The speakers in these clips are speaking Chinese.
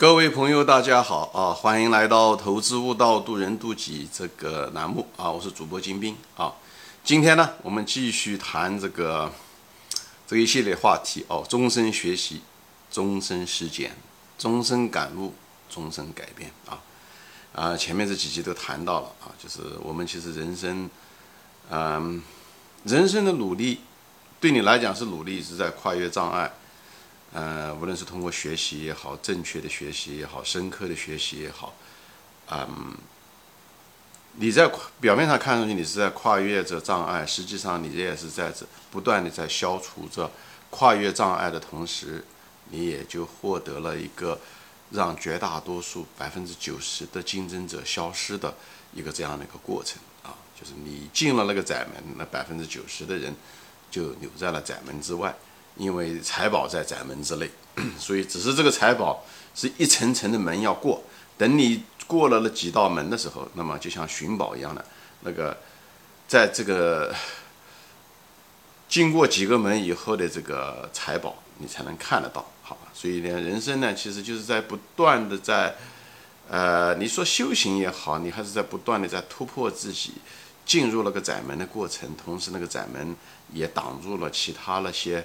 各位朋友，大家好啊！欢迎来到《投资悟道，渡人渡己》这个栏目啊！我是主播金兵啊。今天呢，我们继续谈这个这一系列话题哦：终身学习、终身实践、终身感悟、终身改变啊！啊，前面这几集都谈到了啊，就是我们其实人生，嗯，人生的努力，对你来讲是努力，是在跨越障碍。呃，无论是通过学习也好，正确的学习也好，深刻的学习也好，嗯，你在表面上看上去你是在跨越着障碍，实际上你也是在这不断的在消除着跨越障碍的同时，你也就获得了一个让绝大多数百分之九十的竞争者消失的一个这样的一个过程啊，就是你进了那个窄门，那百分之九十的人就留在了窄门之外。因为财宝在窄门之内，所以只是这个财宝是一层层的门要过。等你过了那几道门的时候，那么就像寻宝一样的，那个在这个 经过几个门以后的这个财宝，你才能看得到，好吧？所以呢，人生呢，其实就是在不断的在，呃，你说修行也好，你还是在不断的在突破自己，进入了个窄门的过程，同时那个窄门也挡住了其他那些。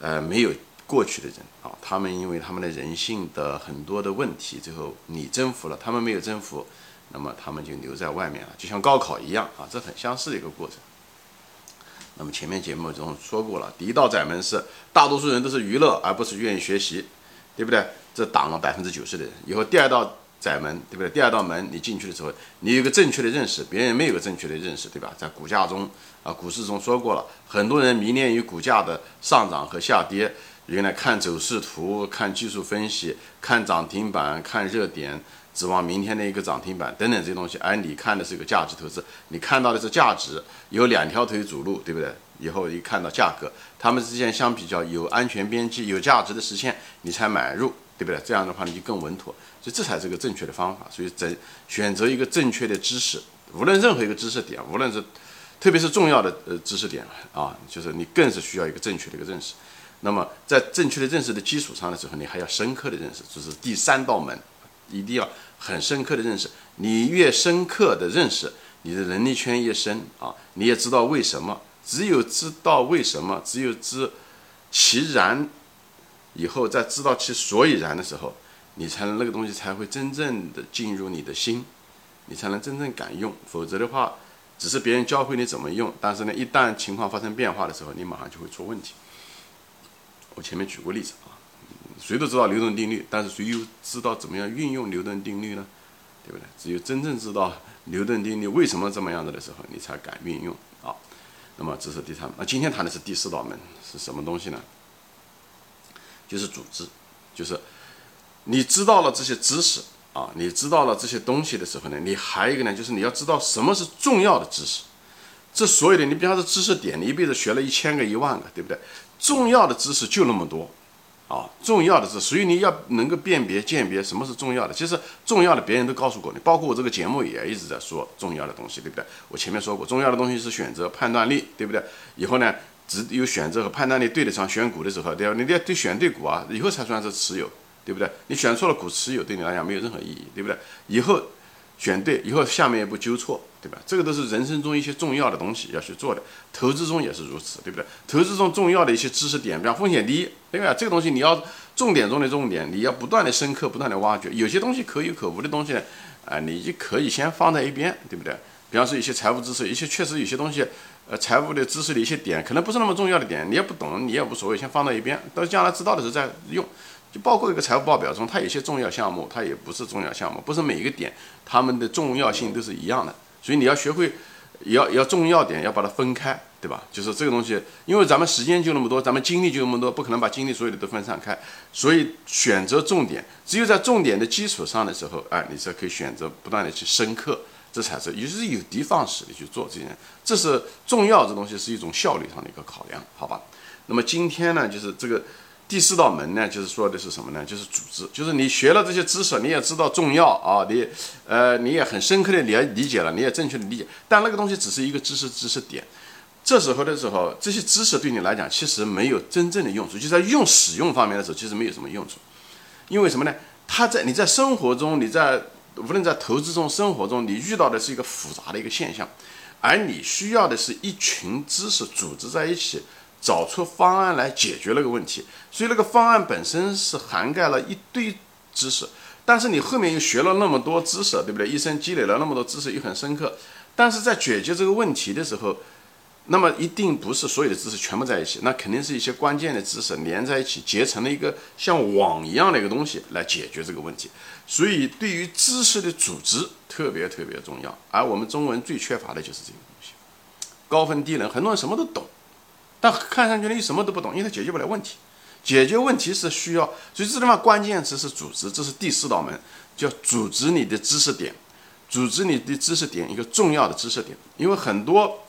呃，没有过去的人啊，他们因为他们的人性的很多的问题，最后你征服了，他们没有征服，那么他们就留在外面了，就像高考一样啊，这很相似的一个过程。那么前面节目中说过了，第一道窄门是大多数人都是娱乐而不是愿意学习，对不对？这挡了百分之九十的人。以后第二道窄门，对不对？第二道门你进去的时候，你有个正确的认识，别人没有个正确的认识，对吧？在股价中。啊，股市中说过了，很多人迷恋于股价的上涨和下跌，原来看走势图、看技术分析、看涨停板、看热点，指望明天的一个涨停板等等这些东西。而你看的是一个价值投资，你看到的是价值，有两条腿主路，对不对？以后一看到价格，它们之间相比较有安全边际、有价值的实现，你才买入，对不对？这样的话你就更稳妥，所以这才是个正确的方法。所以，正选择一个正确的知识，无论任何一个知识点，无论是。特别是重要的呃知识点啊，就是你更是需要一个正确的一个认识。那么在正确的认识的基础上的时候，你还要深刻的认识，这是第三道门，一定要很深刻的认识。你越深刻的认识，你的能力圈越深啊，你也知道为什么。只有知道为什么，只有知其然，以后在知道其所以然的时候，你才能那个东西才会真正的进入你的心，你才能真正敢用。否则的话。只是别人教会你怎么用，但是呢，一旦情况发生变化的时候，你马上就会出问题。我前面举过例子啊，谁都知道牛顿定律，但是谁又知道怎么样运用牛顿定律呢？对不对？只有真正知道牛顿定律为什么这么样子的时候，你才敢运用啊。那么这是第三，那今天谈的是第四道门是什么东西呢？就是组织，就是你知道了这些知识。啊，你知道了这些东西的时候呢，你还有一个呢，就是你要知道什么是重要的知识。这所有的，你比方说知识点，你一辈子学了一千个、一万个，对不对？重要的知识就那么多，啊，重要的知，所以你要能够辨别、鉴别什么是重要的。其实重要的别人都告诉过你，包括我这个节目也一直在说重要的东西，对不对？我前面说过，重要的东西是选择、判断力，对不对？以后呢，只有选择和判断力对得上，选股的时候，对吧？你得对选对股啊，以后才算是持有。对不对？你选错了股持有，对你来讲没有任何意义，对不对？以后选对，以后下面一步纠错，对吧？这个都是人生中一些重要的东西要去做的，投资中也是如此，对不对？投资中重要的一些知识点，比方风险低，对吧？这个东西你要重点中的重点，你要不断的深刻，不断的挖掘。有些东西可有可无的东西呢，啊，你就可以先放在一边，对不对？比方说一些财务知识，一些确实有些东西，呃，财务的知识的一些点，可能不是那么重要的点，你也不懂，你也无所谓，先放到一边，到将来知道的时候再用。就包括一个财务报表中，它有些重要项目，它也不是重要项目，不是每一个点它们的重要性都是一样的。所以你要学会，要要重要点要把它分开，对吧？就是这个东西，因为咱们时间就那么多，咱们精力就那么多，不可能把精力所有的都分散开。所以选择重点，只有在重点的基础上的时候，哎，你才可以选择不断的去深刻，这才是也就是有的放矢的去做这件。这是重要这东西是一种效率上的一个考量，好吧？那么今天呢，就是这个。第四道门呢，就是说的是什么呢？就是组织，就是你学了这些知识，你也知道重要啊，你呃，你也很深刻的理理解了，你也正确的理解，但那个东西只是一个知识知识点。这时候的时候，这些知识对你来讲其实没有真正的用处，就在用使用方面的时候，其实没有什么用处。因为什么呢？他在你在生活中，你在无论在投资中、生活中，你遇到的是一个复杂的一个现象，而你需要的是一群知识组织在一起，找出方案来解决那个问题。所以那个方案本身是涵盖了一堆知识，但是你后面又学了那么多知识，对不对？一生积累了那么多知识，又很深刻，但是在解决这个问题的时候。那么一定不是所有的知识全部在一起，那肯定是一些关键的知识连在一起，结成了一个像网一样的一个东西来解决这个问题。所以对于知识的组织特别特别重要，而我们中文最缺乏的就是这个东西。高分低能，很多人什么都懂，但看上去你什么都不懂，因为他解决不了问题。解决问题是需要，所以这地方关键词是组织，这是第四道门，叫组织你的知识点，组织你的知识点一个重要的知识点，因为很多。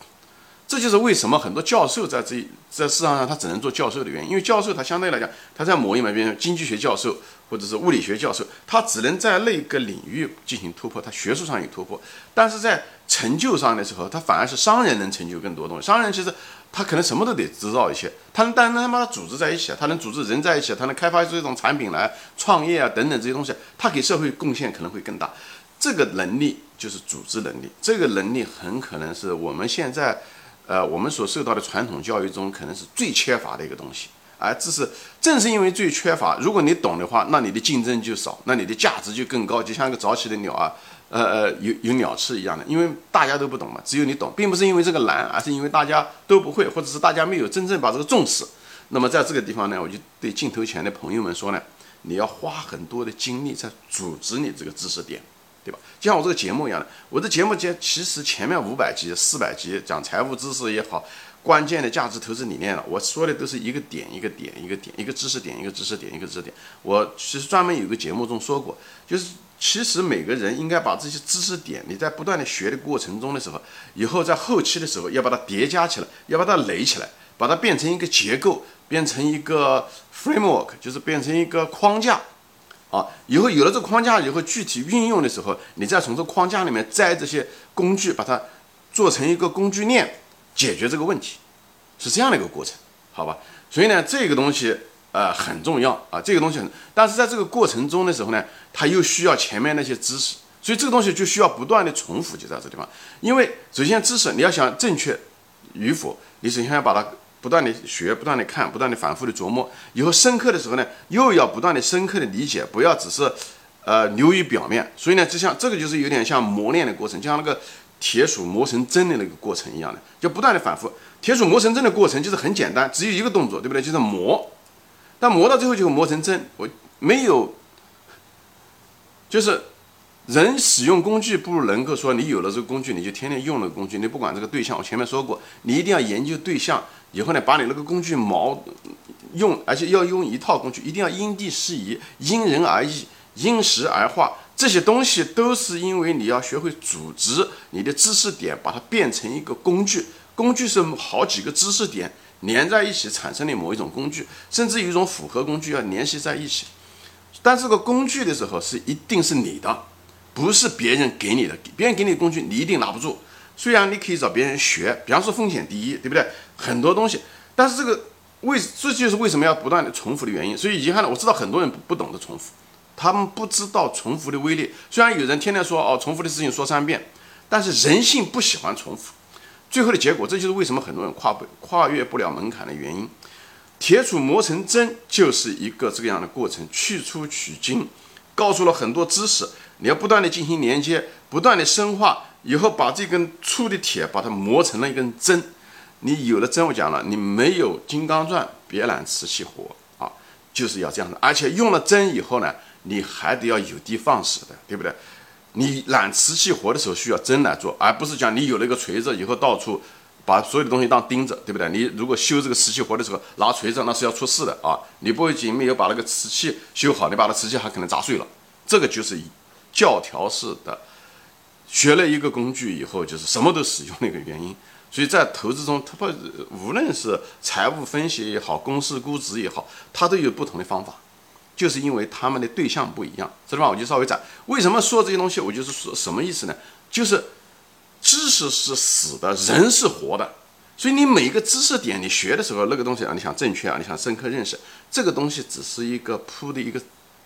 这就是为什么很多教授在这一在市场上他只能做教授的原因，因为教授他相对来讲，他在某一门比如经济学教授或者是物理学教授，他只能在那个领域进行突破，他学术上有突破，但是在成就上的时候，他反而是商人能成就更多东西。商人其实他可能什么都得知道一些，他能但能他把它组织在一起，他能组织人在一起，他能开发出一种产品来创业啊等等这些东西，他给社会贡献可能会更大。这个能力就是组织能力，这个能力很可能是我们现在。呃，我们所受到的传统教育中，可能是最缺乏的一个东西，而这是正是因为最缺乏。如果你懂的话，那你的竞争就少，那你的价值就更高，就像一个早起的鸟啊，呃呃，有有鸟吃一样的。因为大家都不懂嘛，只有你懂，并不是因为这个难，而是因为大家都不会，或者是大家没有真正把这个重视。那么在这个地方呢，我就对镜头前的朋友们说呢，你要花很多的精力在组织你这个知识点。对吧？就像我这个节目一样的，我的节目节其实前面五百集、四百集讲财务知识也好，关键的价值投资理念了，我说的都是一个点一个点一个点一个知识点一个知识点一个知识点。我其实专门有个节目中说过，就是其实每个人应该把这些知识点，你在不断的学的过程中的时候，以后在后期的时候要把它叠加起来，要把它垒起来，把它变成一个结构，变成一个 framework，就是变成一个框架。啊，以后有了这个框架以后，具体运用的时候，你再从这框架里面摘这些工具，把它做成一个工具链，解决这个问题，是这样的一个过程，好吧？所以呢，这个东西呃很重要啊，这个东西很，但是在这个过程中的时候呢，它又需要前面那些知识，所以这个东西就需要不断的重复，就在这地方。因为首先知识你要想正确与否，你首先要把它。不断的学，不断的看，不断的反复的琢磨，以后深刻的时候呢，又要不断的深刻的理解，不要只是，呃，流于表面。所以呢，就像这个就是有点像磨练的过程，就像那个铁杵磨成针的那个过程一样的，就不断的反复。铁杵磨成针的过程就是很简单，只有一个动作，对不对？就是磨，但磨到最后就会磨成针。我没有，就是。人使用工具不能够说你有了这个工具，你就天天用那个工具，你不管这个对象。我前面说过，你一定要研究对象，以后呢，把你那个工具毛用，而且要用一套工具，一定要因地适宜、因人而异、因时而化。这些东西都是因为你要学会组织你的知识点，把它变成一个工具。工具是好几个知识点连在一起产生的某一种工具，甚至有一种复合工具要联系在一起。但这个工具的时候是一定是你的。不是别人给你的，别人给你的工具你一定拿不住。虽然你可以找别人学，比方说风险第一，对不对？很多东西，但是这个为这就是为什么要不断的重复的原因。所以遗憾的，我知道很多人不懂得重复，他们不知道重复的威力。虽然有人天天说哦，重复的事情说三遍，但是人性不喜欢重复。最后的结果，这就是为什么很多人跨不跨越不了门槛的原因。铁杵磨成针就是一个这个样的过程，去粗取精，告诉了很多知识。你要不断的进行连接，不断的深化，以后把这根粗的铁把它磨成了一根针。你有了针，我讲了，你没有金刚钻，别揽瓷器活啊，就是要这样的。而且用了针以后呢，你还得要有的放矢的，对不对？你揽瓷器活的时候需要针来做，而不是讲你有了一个锤子以后到处把所有的东西当钉子，对不对？你如果修这个瓷器活的时候拿锤子，那是要出事的啊！你不仅没有把那个瓷器修好，你把那瓷器还可能砸碎了。这个就是教条式的，学了一个工具以后，就是什么都使用的一个原因。所以在投资中，它不无论是财务分析也好，公司估值也好，它都有不同的方法，就是因为他们的对象不一样。知道吧我就稍微讲，为什么说这些东西？我就是说什么意思呢？就是知识是死的，人是活的。所以你每一个知识点你学的时候，那个东西啊，你想正确啊，你想深刻认识，这个东西只是一个铺的一个。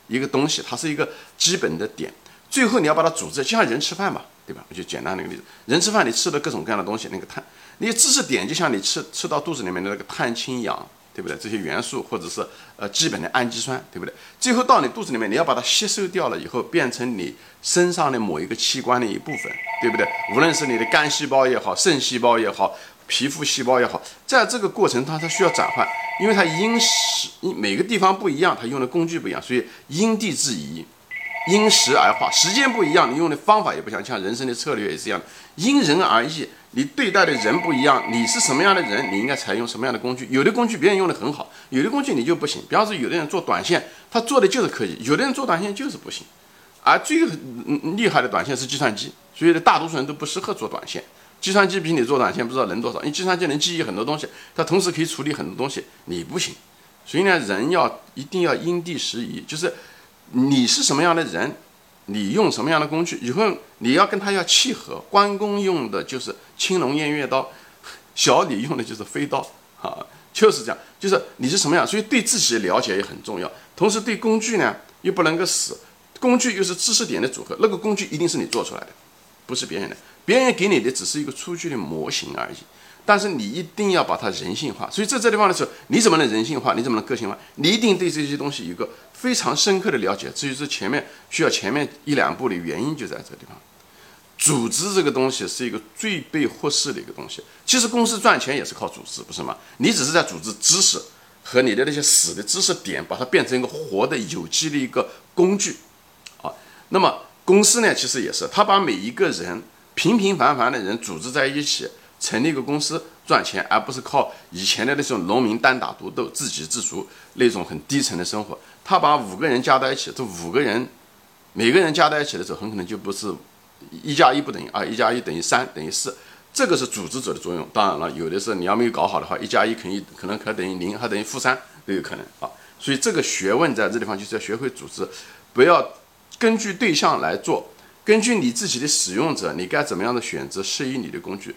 一个东西，它是一个基本的点。最后你要把它组织，就像人吃饭嘛，对吧？我就简单那个例子，人吃饭你吃的各种各样的东西，那个碳，那些知识点就像你吃吃到肚子里面的那个碳、氢、氧，对不对？这些元素或者是呃基本的氨基酸，对不对？最后到你肚子里面，你要把它吸收掉了以后，变成你身上的某一个器官的一部分，对不对？无论是你的肝细胞也好，肾细胞也好，皮肤细胞也好，在这个过程它它需要转换，因为它因时每个地方不一样，它用的工具不一样，所以因地制宜。因时而化，时间不一样，你用的方法也不像，像人生的策略也是一样，因人而异。你对待的人不一样，你是什么样的人，你应该采用什么样的工具。有的工具别人用的很好，有的工具你就不行。比方说，有的人做短线，他做的就是可以；有的人做短线就是不行。而最厉害的短线是计算机，所以大多数人都不适合做短线。计算机比你做短线不知道能多少，因为计算机能记忆很多东西，它同时可以处理很多东西，你不行。所以呢，人要一定要因地时宜，就是。你是什么样的人，你用什么样的工具，以后你要跟他要契合。关公用的就是青龙偃月刀，小李用的就是飞刀，啊，就是这样，就是你是什么样，所以对自己的了解也很重要。同时对工具呢，又不能够死，工具又是知识点的组合，那个工具一定是你做出来的，不是别人的，别人给你的只是一个出具的模型而已。但是你一定要把它人性化，所以在这地方的时候，你怎么能人性化？你怎么能个性化？你一定对这些东西有个非常深刻的了解。至于是前面需要前面一两步的原因，就在这个地方。组织这个东西是一个最被忽视的一个东西。其实公司赚钱也是靠组织，不是吗？你只是在组织知识和你的那些死的知识点，把它变成一个活的有机的一个工具啊。那么公司呢，其实也是，他把每一个人平平凡凡的人组织在一起。成立一个公司赚钱，而不是靠以前的那种农民单打独斗、自给自足那种很低层的生活。他把五个人加在一起，这五个人每个人加在一起的时候，很可能就不是一加一不等于二，一加一等于三，等于四。这个是组织者的作用。当然了，有的是你要没有搞好的话，一加一肯定可能可等于零，还等于负三都有可能啊。所以这个学问在这地方就是要学会组织，不要根据对象来做，根据你自己的使用者，你该怎么样的选择适宜你的工具。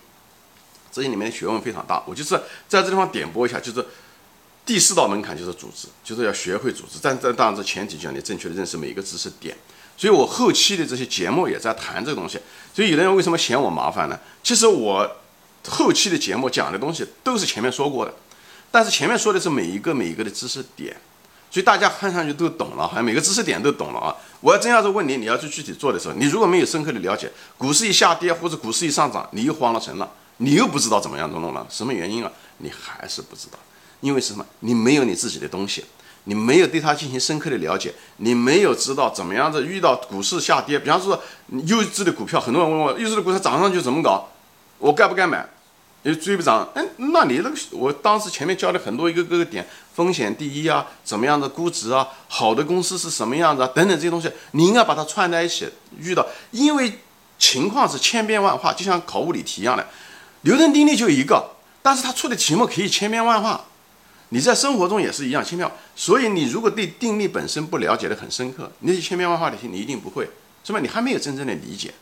这些里面的学问非常大，我就是在这地方点拨一下，就是第四道门槛就是组织，就是要学会组织。但这当然这前提就要你正确的认识每一个知识点。所以我后期的这些节目也在谈这个东西。所以有的人为什么嫌我麻烦呢？其实我后期的节目讲的东西都是前面说过的，但是前面说的是每一个每一个的知识点，所以大家看上去都懂了，好像每个知识点都懂了啊。我要真要是问你，你要去具体做的时候，你如果没有深刻的了解，股市一下跌或者股市一上涨，你又慌了神了。你又不知道怎么样弄弄了，什么原因啊？你还是不知道，因为什么？你没有你自己的东西，你没有对它进行深刻的了解，你没有知道怎么样子遇到股市下跌，比方说优质的股票，很多人问我优质的股票涨上去怎么搞，我该不该买？你追不涨？哎，那你那个，我当时前面教的很多一个个个点，风险第一啊，怎么样的估值啊，好的公司是什么样子啊，等等这些东西，你应该把它串在一起。遇到，因为情况是千变万化，就像考物理题一样的。牛顿定律就一个，但是他出的题目可以千变万化。你在生活中也是一样千变，所以你如果对定律本身不了解的很深刻，那些千变万化的题你一定不会，是吧？你还没有真正的理解。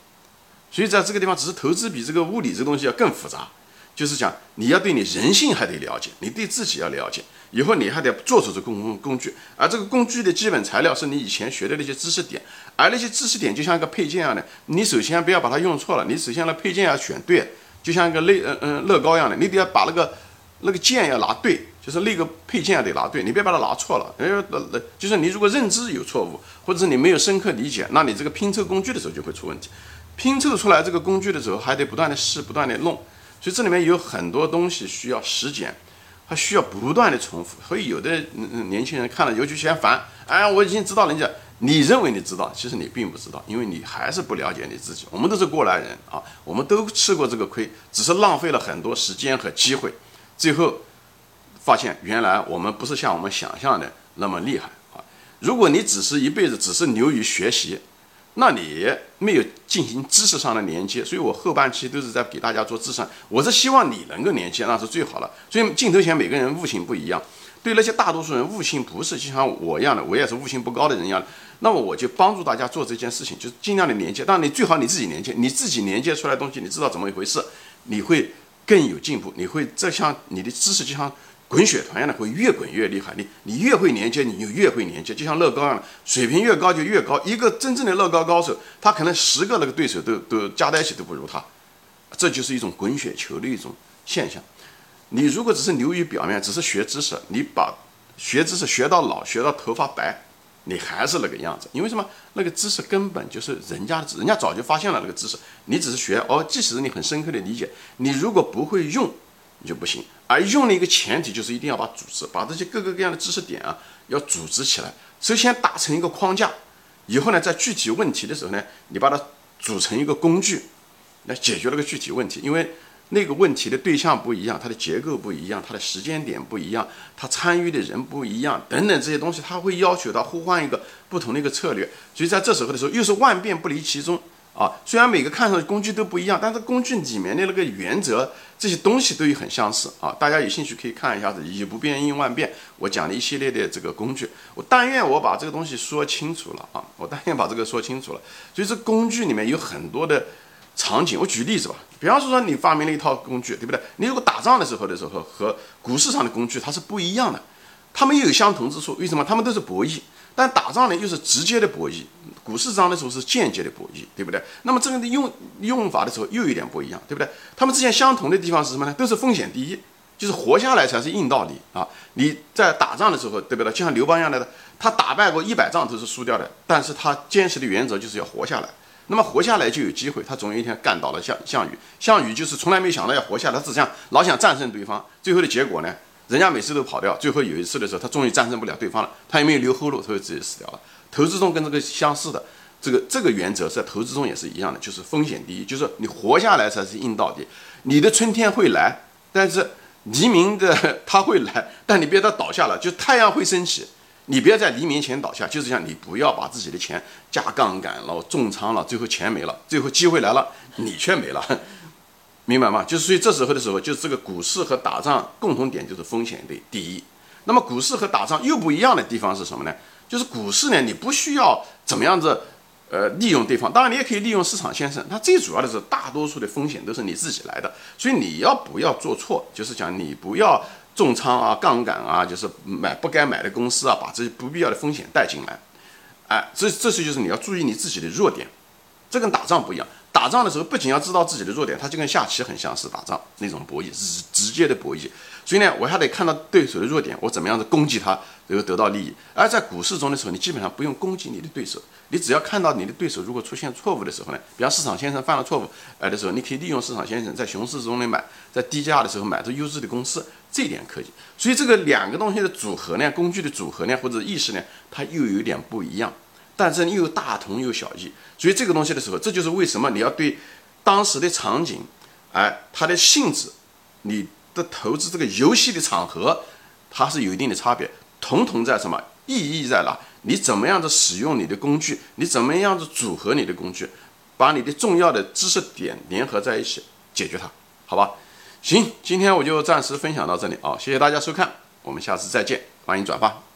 所以在这个地方，只是投资比这个物理这东西要更复杂，就是讲你要对你人性还得了解，你对自己要了解，以后你还得做出这工工具，而这个工具的基本材料是你以前学的那些知识点，而那些知识点就像一个配件一样的，你首先不要把它用错了，你首先那配件要选对。就像一个乐嗯嗯乐高一样的，你得要把那个那个键要拿对，就是那个配件要得拿对，你别把它拿错了。哎，那那就是你如果认知有错误，或者是你没有深刻理解，那你这个拼凑工具的时候就会出问题。拼凑出来这个工具的时候，还得不断的试，不断的弄。所以这里面有很多东西需要实践，还需要不断的重复。所以有的年轻人看了尤其嫌烦，哎，我已经知道人家。你认为你知道，其实你并不知道，因为你还是不了解你自己。我们都是过来人啊，我们都吃过这个亏，只是浪费了很多时间和机会，最后发现原来我们不是像我们想象的那么厉害啊。如果你只是一辈子只是流于学习，那你没有进行知识上的连接。所以我后半期都是在给大家做智商，我是希望你能够连接，那是最好了。所以镜头前每个人悟性不一样，对那些大多数人悟性不是就像我一样的，我也是悟性不高的人一样。那么我就帮助大家做这件事情，就是尽量的连接。当然，你最好你自己连接，你自己连接出来东西，你知道怎么一回事，你会更有进步。你会这像你的知识就像滚雪团一样的会越滚越厉害。你你越会连接，你就越会连接，就像乐高一样，水平越高就越高。一个真正的乐高高手，他可能十个那个对手都都加在一起都不如他。这就是一种滚雪球的一种现象。你如果只是流于表面，只是学知识，你把学知识学到老，学到头发白，你还是那个样子。因为什么？那个知识根本就是人家的，人家早就发现了那个知识，你只是学哦。即使你很深刻的理解，你如果不会用，你就不行。而用的一个前提就是一定要把组织，把这些各个各样的知识点啊，要组织起来。首先打成一个框架，以后呢，在具体问题的时候呢，你把它组成一个工具，来解决那个具体问题。因为那个问题的对象不一样，它的结构不一样，它的时间点不一样，它参与的人不一样，等等这些东西，它会要求到互换一个不同的一个策略。所以在这时候的时候，又是万变不离其宗啊。虽然每个看上去工具都不一样，但是工具里面的那个原则，这些东西都有很相似啊。大家有兴趣可以看一下子“以不变应万变”，我讲了一系列的这个工具。我但愿我把这个东西说清楚了啊，我但愿把这个说清楚了。所以这工具里面有很多的。场景，我举例子吧。比方说，说你发明了一套工具，对不对？你如果打仗的时候的时候和股市上的工具它是不一样的，它们又有相同之处。为什么？它们都是博弈，但打仗呢又是直接的博弈，股市上的时候是间接的博弈，对不对？那么这个用用法的时候又有点不一样，对不对？它们之间相同的地方是什么呢？都是风险第一，就是活下来才是硬道理啊！你在打仗的时候，对不对？就像刘邦一样的，他打败过一百仗都是输掉的，但是他坚持的原则就是要活下来。那么活下来就有机会，他总有一天干倒了项项羽。项羽就是从来没想到要活下来，他只想老想战胜对方。最后的结果呢，人家每次都跑掉，最后有一次的时候，他终于战胜不了对方了，他也没有留后路，他就自己死掉了。投资中跟这个相似的，这个这个原则在投资中也是一样的，就是风险第一，就是你活下来才是硬道理。你的春天会来，但是黎明的他会来，但你别它倒下了，就太阳会升起。你不要在黎明前倒下，就是讲你不要把自己的钱加杠杆了、重仓了，最后钱没了，最后机会来了，你却没了，明白吗？就是所以这时候的时候，就是这个股市和打仗共同点就是风险的第一。那么股市和打仗又不一样的地方是什么呢？就是股市呢，你不需要怎么样子，呃，利用对方，当然你也可以利用市场先生。它最主要的是大多数的风险都是你自己来的，所以你要不要做错？就是讲你不要。重仓啊，杠杆啊，就是买不该买的公司啊，把这些不必要的风险带进来，哎，这这些就是你要注意你自己的弱点，这跟打仗不一样。打仗的时候不仅要知道自己的弱点，它就跟下棋很相似，打仗那种博弈是直接的博弈。所以呢，我还得看到对手的弱点，我怎么样子攻击他，然后得到利益。而在股市中的时候，你基本上不用攻击你的对手，你只要看到你的对手如果出现错误的时候呢，比方市场先生犯了错误，呃的时候，你可以利用市场先生在熊市中的买，在低价的时候买着优质的公司，这点可以。所以这个两个东西的组合呢，工具的组合呢，或者意识呢，它又有点不一样，但是又大同又小异。所以这个东西的时候，这就是为什么你要对当时的场景，哎，它的性质，你。的投资这个游戏的场合，它是有一定的差别。统统在什么意义在哪？你怎么样子使用你的工具？你怎么样子组合你的工具？把你的重要的知识点联合在一起，解决它，好吧？行，今天我就暂时分享到这里啊，谢谢大家收看，我们下次再见，欢迎转发。